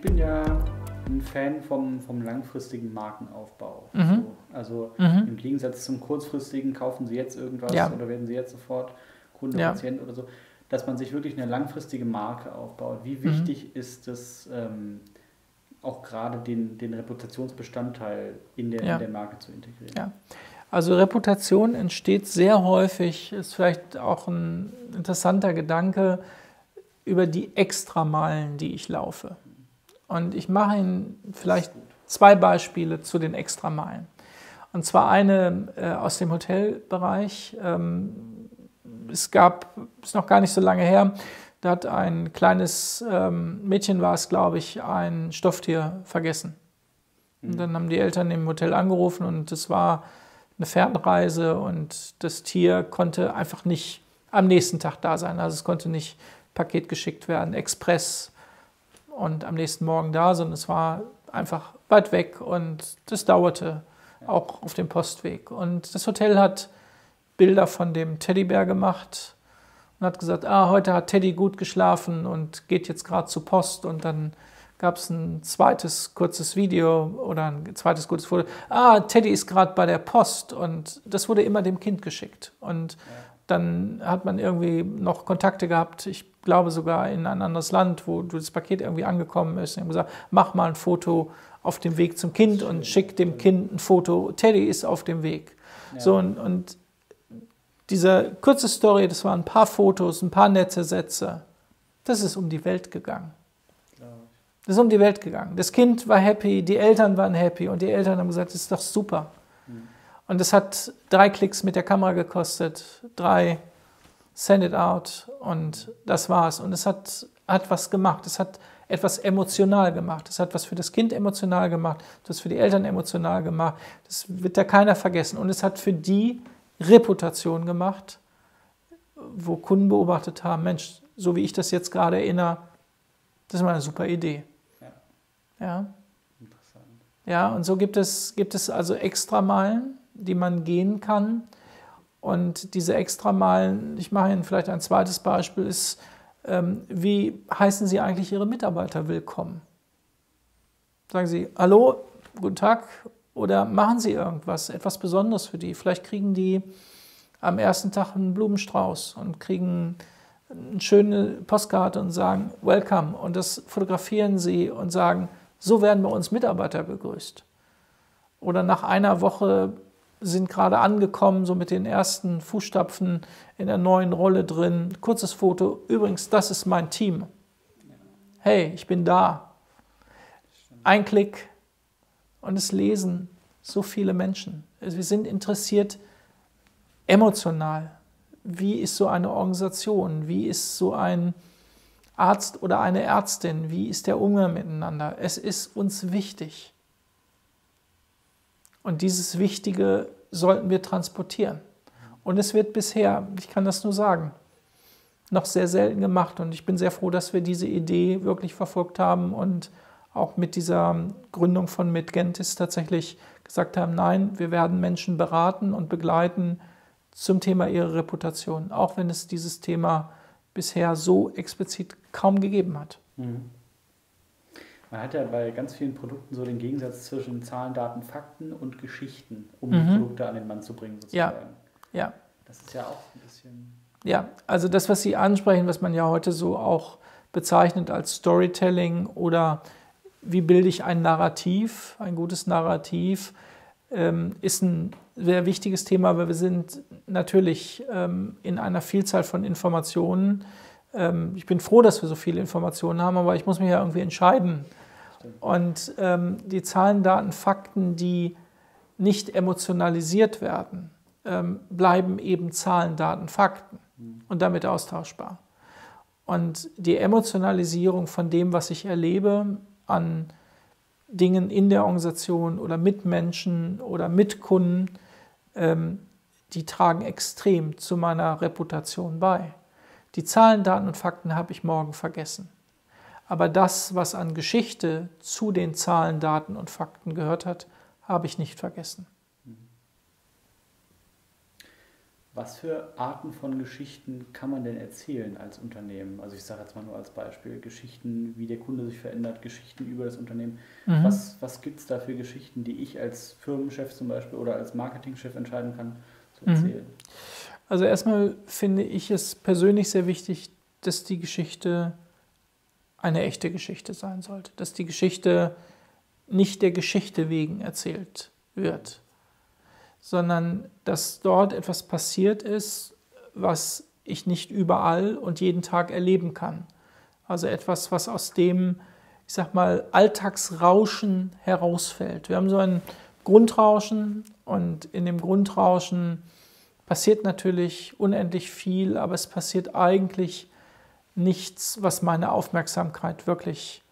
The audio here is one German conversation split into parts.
ich bin ja ein Fan vom, vom langfristigen Markenaufbau. Mhm. So, also mhm. im Gegensatz zum kurzfristigen, kaufen Sie jetzt irgendwas ja. oder werden Sie jetzt sofort Kunde, ja. Patient oder so, dass man sich wirklich eine langfristige Marke aufbaut. Wie mhm. wichtig mhm. ist es, ähm, auch gerade den, den Reputationsbestandteil in der, ja. in der Marke zu integrieren? Ja. Also Reputation entsteht sehr häufig, ist vielleicht auch ein interessanter Gedanke, über die Extrameilen, die ich laufe. Und ich mache Ihnen vielleicht zwei Beispiele zu den Extrameilen. Und zwar eine äh, aus dem Hotelbereich. Ähm, es gab, ist noch gar nicht so lange her, da hat ein kleines ähm, Mädchen, war es glaube ich, ein Stofftier vergessen. Und dann haben die Eltern im Hotel angerufen und es war eine Fernreise und das Tier konnte einfach nicht am nächsten Tag da sein. Also es konnte nicht Paket geschickt werden, Express und am nächsten Morgen da, sondern es war einfach weit weg und das dauerte auch auf dem Postweg. Und das Hotel hat Bilder von dem Teddybär gemacht und hat gesagt, ah, heute hat Teddy gut geschlafen und geht jetzt gerade zur Post und dann gab es ein zweites kurzes Video oder ein zweites kurzes Foto. Ah, Teddy ist gerade bei der Post und das wurde immer dem Kind geschickt. Und dann hat man irgendwie noch Kontakte gehabt, ich glaube sogar in ein anderes Land, wo das Paket irgendwie angekommen ist. Und gesagt, mach mal ein Foto auf dem Weg zum Kind und schick dem Kind ein Foto. Teddy ist auf dem Weg. Ja. So und, und diese kurze Story, das waren ein paar Fotos, ein paar nette Sätze. Das ist um die Welt gegangen. Das ist um die Welt gegangen. Das Kind war happy, die Eltern waren happy und die Eltern haben gesagt, das ist doch super. Mhm. Und es hat drei Klicks mit der Kamera gekostet, drei Send it out und das war's. Und es hat, hat was gemacht. Es hat etwas emotional gemacht. Es hat was für das Kind emotional gemacht, das für die Eltern emotional gemacht. Das wird da keiner vergessen. Und es hat für die Reputation gemacht, wo Kunden beobachtet haben, Mensch, so wie ich das jetzt gerade erinnere, das ist mal eine super Idee. Ja. ja. Interessant. Ja, und so gibt es, gibt es also Extrameilen, die man gehen kann. Und diese Extrameilen, ich mache Ihnen vielleicht ein zweites Beispiel, ist, ähm, wie heißen Sie eigentlich Ihre Mitarbeiter willkommen? Sagen Sie, hallo, guten Tag, oder machen Sie irgendwas, etwas Besonderes für die? Vielleicht kriegen die am ersten Tag einen Blumenstrauß und kriegen eine schöne Postkarte und sagen Welcome und das fotografieren Sie und sagen, so werden bei uns Mitarbeiter begrüßt. Oder nach einer Woche sind gerade angekommen, so mit den ersten Fußstapfen in der neuen Rolle drin. Kurzes Foto. Übrigens, das ist mein Team. Hey, ich bin da. Ein Klick und es lesen so viele Menschen. Also wir sind interessiert emotional. Wie ist so eine Organisation? Wie ist so ein Arzt oder eine Ärztin? Wie ist der Umgang miteinander? Es ist uns wichtig. Und dieses Wichtige sollten wir transportieren. Und es wird bisher, ich kann das nur sagen, noch sehr selten gemacht. Und ich bin sehr froh, dass wir diese Idee wirklich verfolgt haben und auch mit dieser Gründung von Medgentis tatsächlich gesagt haben, nein, wir werden Menschen beraten und begleiten zum Thema ihrer Reputation, auch wenn es dieses Thema bisher so explizit kaum gegeben hat. Mhm. Man hat ja bei ganz vielen Produkten so den Gegensatz zwischen Zahlen, Daten, Fakten und Geschichten, um mhm. die Produkte an den Mann zu bringen. Sozusagen. Ja. ja. Das ist ja auch ein bisschen. Ja, also das, was Sie ansprechen, was man ja heute so auch bezeichnet als Storytelling oder wie bilde ich ein Narrativ, ein gutes Narrativ, ähm, ist ein sehr wichtiges Thema, weil wir sind natürlich ähm, in einer Vielzahl von Informationen. Ähm, ich bin froh, dass wir so viele Informationen haben, aber ich muss mich ja irgendwie entscheiden, und ähm, die Zahlen, Daten, Fakten, die nicht emotionalisiert werden, ähm, bleiben eben Zahlen, Daten, Fakten und damit austauschbar. Und die Emotionalisierung von dem, was ich erlebe an Dingen in der Organisation oder mit Menschen oder mit Kunden, ähm, die tragen extrem zu meiner Reputation bei. Die Zahlen, Daten und Fakten habe ich morgen vergessen. Aber das, was an Geschichte zu den Zahlen, Daten und Fakten gehört hat, habe ich nicht vergessen. Was für Arten von Geschichten kann man denn erzählen als Unternehmen? Also ich sage jetzt mal nur als Beispiel Geschichten, wie der Kunde sich verändert, Geschichten über das Unternehmen. Mhm. Was, was gibt es da für Geschichten, die ich als Firmenchef zum Beispiel oder als Marketingchef entscheiden kann zu mhm. Also erstmal finde ich es persönlich sehr wichtig, dass die Geschichte eine echte Geschichte sein sollte, dass die Geschichte nicht der Geschichte wegen erzählt wird sondern dass dort etwas passiert ist, was ich nicht überall und jeden Tag erleben kann. Also etwas, was aus dem, ich sag mal, Alltagsrauschen herausfällt. Wir haben so ein Grundrauschen und in dem Grundrauschen passiert natürlich unendlich viel, aber es passiert eigentlich nichts, was meine Aufmerksamkeit wirklich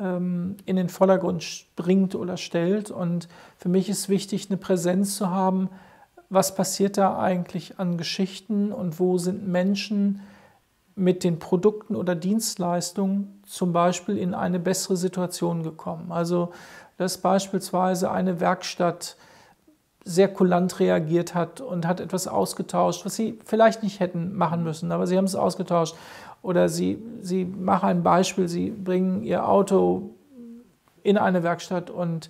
ähm, in den Vordergrund bringt oder stellt. Und für mich ist wichtig, eine Präsenz zu haben, was passiert da eigentlich an Geschichten und wo sind Menschen mit den Produkten oder Dienstleistungen zum Beispiel in eine bessere Situation gekommen. Also dass beispielsweise eine Werkstatt sehr kulant reagiert hat und hat etwas ausgetauscht, was sie vielleicht nicht hätten machen müssen, aber sie haben es ausgetauscht oder Sie, Sie machen ein Beispiel, Sie bringen Ihr Auto in eine Werkstatt und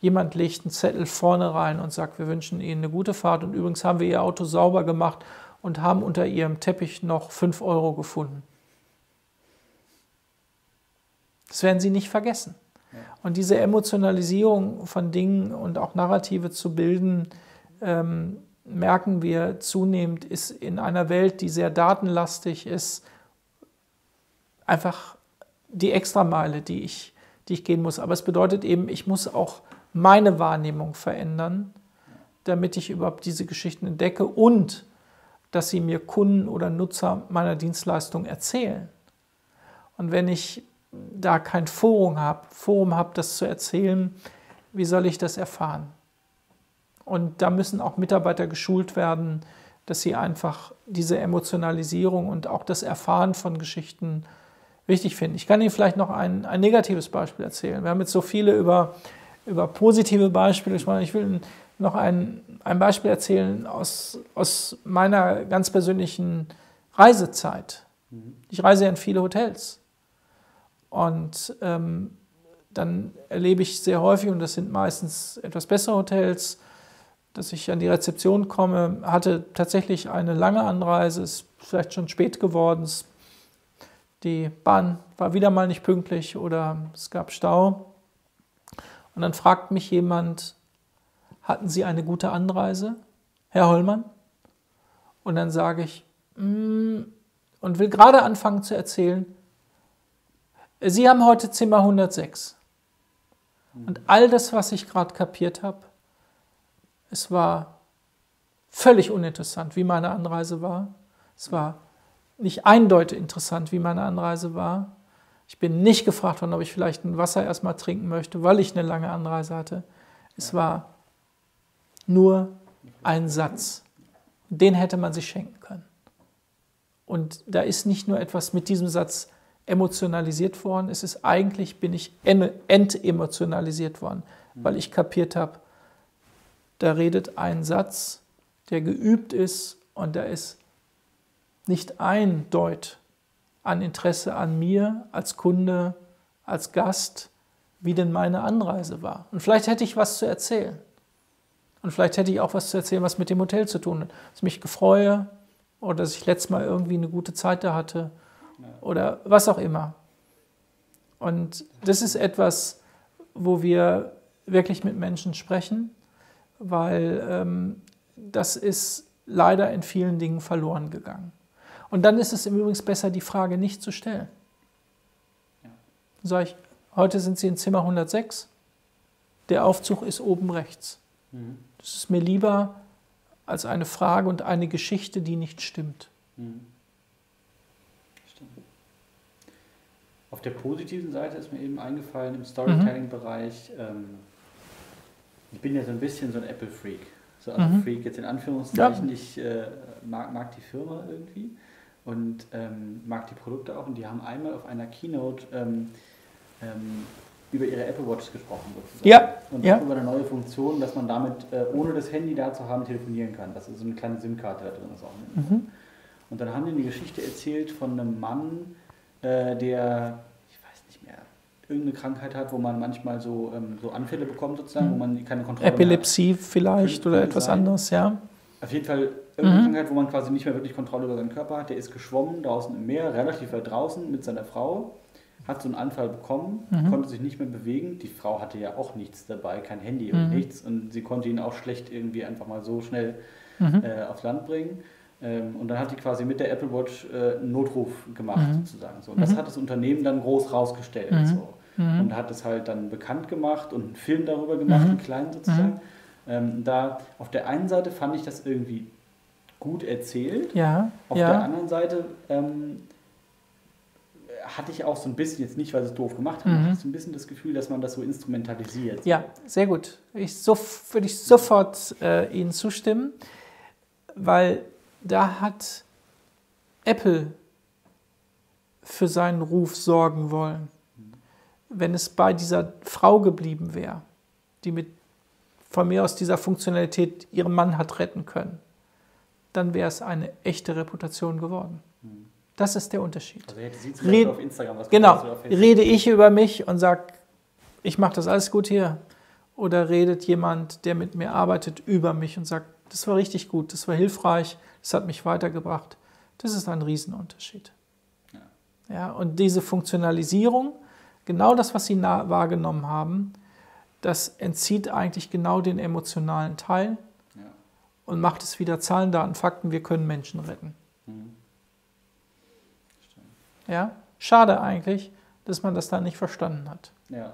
jemand legt einen Zettel vorne rein und sagt, wir wünschen Ihnen eine gute Fahrt und übrigens haben wir Ihr Auto sauber gemacht und haben unter Ihrem Teppich noch 5 Euro gefunden. Das werden Sie nicht vergessen. Und diese Emotionalisierung von Dingen und auch Narrative zu bilden, ähm, merken wir zunehmend, ist in einer Welt, die sehr datenlastig ist, einfach die Extrameile, die ich, die ich gehen muss. Aber es bedeutet eben, ich muss auch meine Wahrnehmung verändern, damit ich überhaupt diese Geschichten entdecke und dass sie mir Kunden oder Nutzer meiner Dienstleistung erzählen. Und wenn ich da kein Forum habe, Forum habe, das zu erzählen, wie soll ich das erfahren? Und da müssen auch Mitarbeiter geschult werden, dass sie einfach diese Emotionalisierung und auch das Erfahren von Geschichten wichtig finden. Ich kann Ihnen vielleicht noch ein, ein negatives Beispiel erzählen. Wir haben jetzt so viele über, über positive Beispiele gesprochen. Ich will noch ein, ein Beispiel erzählen aus, aus meiner ganz persönlichen Reisezeit. Ich reise ja in viele Hotels. Und ähm, dann erlebe ich sehr häufig, und das sind meistens etwas bessere Hotels, dass ich an die Rezeption komme, hatte tatsächlich eine lange Anreise, ist vielleicht schon spät geworden, die Bahn war wieder mal nicht pünktlich oder es gab Stau. Und dann fragt mich jemand, hatten Sie eine gute Anreise, Herr Hollmann? Und dann sage ich, mm, und will gerade anfangen zu erzählen, Sie haben heute Zimmer 106. Und all das, was ich gerade kapiert habe, es war völlig uninteressant, wie meine Anreise war. Es war nicht eindeutig interessant, wie meine Anreise war. Ich bin nicht gefragt worden, ob ich vielleicht ein Wasser erstmal trinken möchte, weil ich eine lange Anreise hatte. Es war nur ein Satz. Den hätte man sich schenken können. Und da ist nicht nur etwas mit diesem Satz emotionalisiert worden, es ist eigentlich, bin ich entemotionalisiert worden, weil ich kapiert habe, da redet ein Satz, der geübt ist und da ist nicht ein Deut an Interesse an mir als Kunde, als Gast, wie denn meine Anreise war. Und vielleicht hätte ich was zu erzählen. Und vielleicht hätte ich auch was zu erzählen, was mit dem Hotel zu tun hat. Dass ich mich gefreue oder dass ich letztes Mal irgendwie eine gute Zeit da hatte oder was auch immer. Und das ist etwas, wo wir wirklich mit Menschen sprechen, weil ähm, das ist leider in vielen Dingen verloren gegangen. Und dann ist es im Übrigen besser, die Frage nicht zu stellen. Sag ich, heute sind Sie in Zimmer 106, der Aufzug ist oben rechts. Mhm. Das ist mir lieber als eine Frage und eine Geschichte, die nicht stimmt. Mhm. Stimmt. Auf der positiven Seite ist mir eben eingefallen, im Storytelling-Bereich, ähm, ich bin ja so ein bisschen so ein Apple-Freak. So also mhm. Freak jetzt in Anführungszeichen. Ja. Ich äh, mag, mag die Firma irgendwie und ähm, mag die Produkte auch. Und die haben einmal auf einer Keynote ähm, ähm, über ihre Apple Watch gesprochen wird. Ja. Und ja. über eine neue Funktion, dass man damit, äh, ohne das Handy da zu haben, telefonieren kann. Das ist so eine kleine SIM-Karte da drin ist auch. Mhm. Und dann haben die eine Geschichte erzählt von einem Mann, äh, der, ich weiß nicht mehr, irgendeine Krankheit hat, wo man manchmal so, ähm, so Anfälle bekommt sozusagen, wo man keine Kontrolle Epilepsie mehr hat. vielleicht oder etwas sein. anderes, ja. Auf jeden Fall irgendeine mhm. Krankheit, wo man quasi nicht mehr wirklich Kontrolle über seinen Körper hat. Der ist geschwommen draußen im Meer, relativ weit draußen mit seiner Frau hat so einen Anfall bekommen, mhm. konnte sich nicht mehr bewegen. Die Frau hatte ja auch nichts dabei, kein Handy mhm. und nichts. Und sie konnte ihn auch schlecht irgendwie einfach mal so schnell mhm. äh, aufs Land bringen. Ähm, und dann hat die quasi mit der Apple Watch äh, einen Notruf gemacht, mhm. sozusagen. So. Und das mhm. hat das Unternehmen dann groß rausgestellt. Mhm. So. Und hat es halt dann bekannt gemacht und einen Film darüber gemacht, einen kleinen sozusagen. Ähm, da auf der einen Seite fand ich das irgendwie gut erzählt. Ja. Auf ja. der anderen Seite ähm, hatte ich auch so ein bisschen, jetzt nicht, weil es doof gemacht hat, mhm. hatte so ein bisschen das Gefühl, dass man das so instrumentalisiert. Ja, sehr gut. Ich so, würde ich sofort äh, Ihnen zustimmen, weil da hat Apple für seinen Ruf sorgen wollen. Wenn es bei dieser Frau geblieben wäre, die mit von mir aus dieser Funktionalität ihren Mann hat retten können, dann wäre es eine echte Reputation geworden. Das ist der Unterschied. Also hätte Red, auf Instagram was Genau. Rede ich über mich und sage, ich mache das alles gut hier. Oder redet jemand, der mit mir arbeitet, über mich und sagt, das war richtig gut, das war hilfreich, das hat mich weitergebracht. Das ist ein Riesenunterschied. Ja. ja und diese Funktionalisierung, genau das, was Sie wahrgenommen haben, das entzieht eigentlich genau den emotionalen Teil ja. und macht es wieder Zahlen, Daten, Fakten, wir können Menschen retten. Mhm. Ja? Schade eigentlich, dass man das da nicht verstanden hat. Ja.